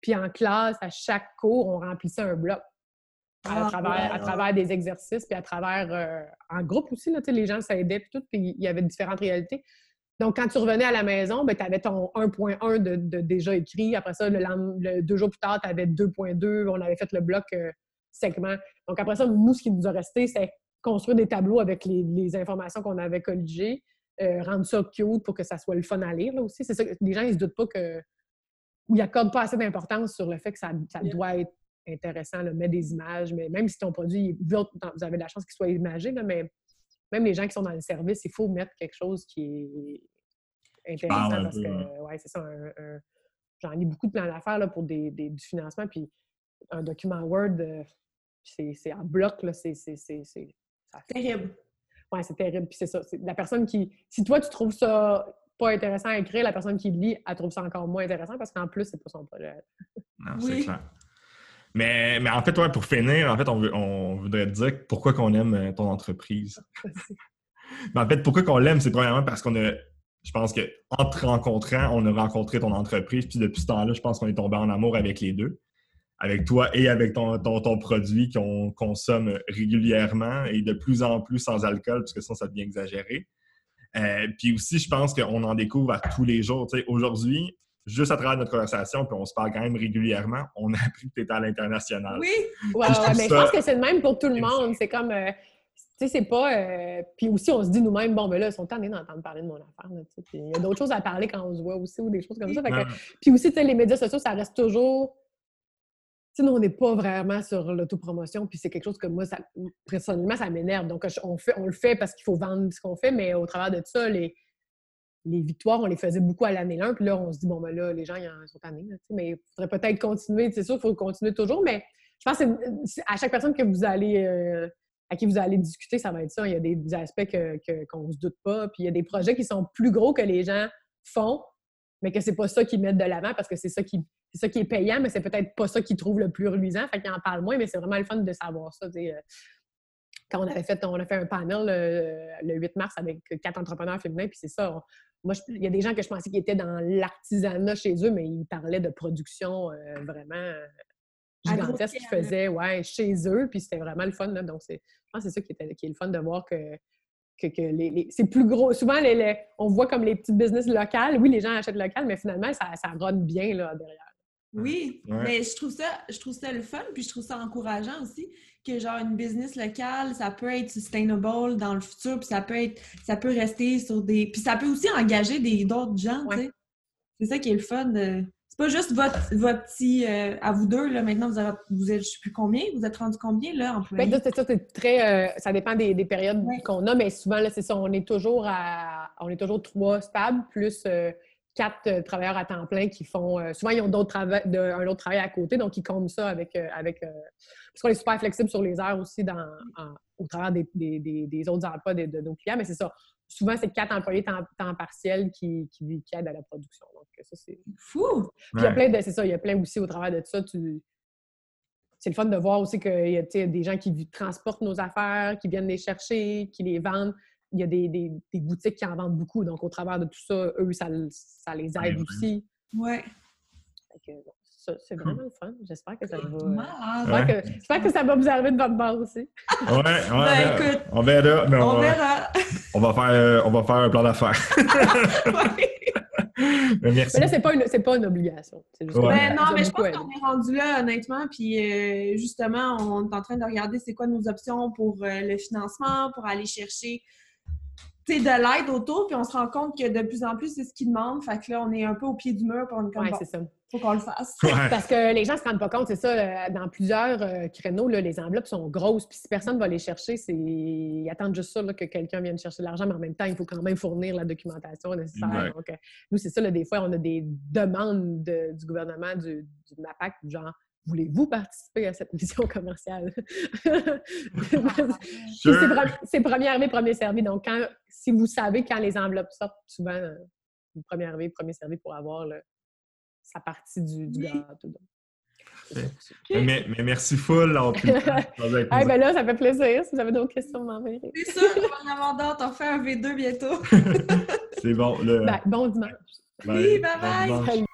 Puis en classe, à chaque cours, on remplissait un bloc à, ah, travers, à travers des exercices, puis à travers, euh, en groupe aussi, là, les gens s'aidaient, puis tout, puis il y avait différentes réalités. Donc, quand tu revenais à la maison, ben, tu avais ton 1.1 de, déjà écrit. Après ça, le, deux jours plus tard, tu avais 2.2. On avait fait le bloc euh, segment. Donc, après ça, nous, ce qui nous a resté, c'est construire des tableaux avec les, informations qu'on avait colligées, euh, rendre ça cute pour que ça soit le fun à lire là, aussi. C'est ça, les gens, ils se doutent pas que... ou ils n'accordent pas assez d'importance sur le fait que ça, ça doit être intéressant, là, mettre des images, mais même si ton produit, vous avez de la chance qu'il soit imagé, mais même les gens qui sont dans le service, il faut mettre quelque chose qui est intéressant parce que, ouais, c'est ça, j'en ai beaucoup de plans d'affaires pour des, du financement, puis un document Word, euh, c'est en bloc, là, c'est... Terrible. Oui, c'est terrible. Puis c'est ça, la personne qui... Si toi, tu trouves ça pas intéressant à écrire, la personne qui le lit, elle trouve ça encore moins intéressant parce qu'en plus, c'est pas son projet. Non, c'est clair. Mais, mais en fait, ouais, pour finir, en fait, on, on voudrait te dire pourquoi qu'on aime euh, ton entreprise. mais en fait, pourquoi qu'on l'aime, c'est premièrement parce qu'on a, je pense qu'en te rencontrant, on a rencontré ton entreprise, puis depuis ce temps-là, je pense qu'on est tombé en amour avec les deux. Avec toi et avec ton, ton, produit qu'on consomme régulièrement et de plus en plus sans alcool, parce que sinon, ça devient exagéré. Euh, puis aussi, je pense qu'on en découvre à tous les jours. Aujourd'hui, juste à travers notre conversation, puis on se parle quand même régulièrement, on a appris que tu étais à l'international. Oui! Ouais, mais je pense que c'est le même pour tout le monde. C'est comme. Euh, tu sais, c'est pas. Euh, puis aussi, on se dit nous-mêmes, bon, mais là, ils sont tannés d'entendre parler de mon affaire. puis il y a d'autres choses à parler quand on se voit aussi ou des choses comme ça. puis aussi, tu sais, les médias sociaux, ça reste toujours. Tu sais, nous, on n'est pas vraiment sur l'autopromotion, puis c'est quelque chose que moi, ça, personnellement, ça m'énerve. Donc, on, fait, on le fait parce qu'il faut vendre ce qu'on fait, mais au travers de ça, les, les victoires, on les faisait beaucoup à l'année 1, puis là, on se dit, bon, ben là, les gens, ils en sont tannés, mais il faudrait peut-être continuer, c'est sûr, il faut continuer toujours, mais je pense que à chaque personne que vous allez, euh, à qui vous allez discuter, ça va être ça. Il y a des, aspects qu'on ne se doute pas. Puis il y a des projets qui sont plus gros que les gens font, mais que c'est pas ça qu'ils mettent de l'avant parce que c'est ça qui c'est ça qui est payant, mais c'est peut-être pas ça qu'ils trouvent le plus reluisant. Fait qu'ils en parlent moins, mais c'est vraiment le fun de savoir ça. Euh, quand on avait fait, on a fait un panel euh, le 8 mars avec quatre entrepreneurs féminins, puis c'est ça. Moi, il y a des gens que je pensais qui étaient dans l'artisanat chez eux, mais ils parlaient de production euh, vraiment gigantesque qu'ils faisaient ouais, chez eux, puis c'était vraiment le fun. Donc, je pense que c'est ça qui, était, qui est le fun de voir que que, les, c'est plus gros. Souvent, les, on voit comme les petits business locales. Oui, les gens achètent local, mais finalement, ça, ça bien là, derrière. Oui, mais je trouve ça, je trouve ça le fun, puis je trouve ça encourageant aussi que genre une business locale, ça peut être sustainable dans le futur, puis ça peut être, ça peut rester sur des, puis ça peut aussi engager des d'autres gens, tu sais. C'est ça qui est le fun. De... C'est pas juste votre, votre petit, euh, à vous deux là. Maintenant vous, êtes, vous êtes, je sais plus combien, vous êtes rendu combien là employés? Ben, c'est ça, c'est très, euh, ça dépend des, des périodes qu'on a, mais souvent là c'est ça, on est toujours à, on est toujours trois stables plus euh, quatre euh, travailleurs à temps plein qui font. Euh, souvent, ils ont d'autres un autre travail à côté, donc ils comptent ça avec. Euh, avec parce qu'on est super flexible sur les heures aussi dans, au travers des, des, autres emplois de, nos clients, mais c'est ça. Souvent, c'est quatre employés temps, temps partiel qui, qui, aident à la production. Donc, ça, c'est. Fou! Puis il y a plein de. C'est ça, il y a plein aussi au travers de ça. c'est le fun de voir aussi qu'il y a des gens qui transportent nos affaires, qui viennent les chercher, qui les vendent il y a des, des, des, boutiques qui en vendent beaucoup. Donc, au travers de tout ça, eux, ça, ça les aide aussi. Ouais. C'est vraiment le fun. J'espère que ça va. J'espère que, ça va vous arriver de votre bord aussi. Ouais, ouais. ben, écoute, on verra. on, verra. On va faire, euh, on va faire un plan d'affaires. mais merci. Mais là, c'est pas, une, pas une obligation. Juste ben, non, mais je pense qu'on est rendu là, honnêtement. Puis euh, justement, on est en train de regarder c'est quoi nos options pour euh, le financement, pour aller chercher de l'aide autour, puis on se rend compte que de plus en plus, c'est ce qu'ils demandent. Fait que là, on est un peu au pied du mur, pour une comme, c'est ça. faut qu'on le fasse. Parce que les gens se rendent pas compte, c'est ça, euh, dans plusieurs euh, créneaux, là, les enveloppes sont grosses, puis si personne va les chercher, c'est ils attendent juste ça, là, que quelqu'un vienne chercher l'argent, mais en même temps, il faut quand même fournir la documentation nécessaire. Donc, euh, nous, c'est ça, là, des fois, on a des demandes du gouvernement, du, du MAPAC, genre voulez-vous participer à cette mission commerciale? c'est premier arrivé, premier servi. Donc, quand, si vous savez quand les enveloppes sortent, souvent, euh, premier arrivé, premier servi pour avoir sa partie du, gâteau. Mais, merci full. En plus, ben là, ça fait plaisir. Si vous avez d'autres questions, m'enverrez. C'est sûr qu'on va en avoir d'autres. On fait un V2 bientôt. c'est bon. Ben, bon dimanche. oui, bye bye.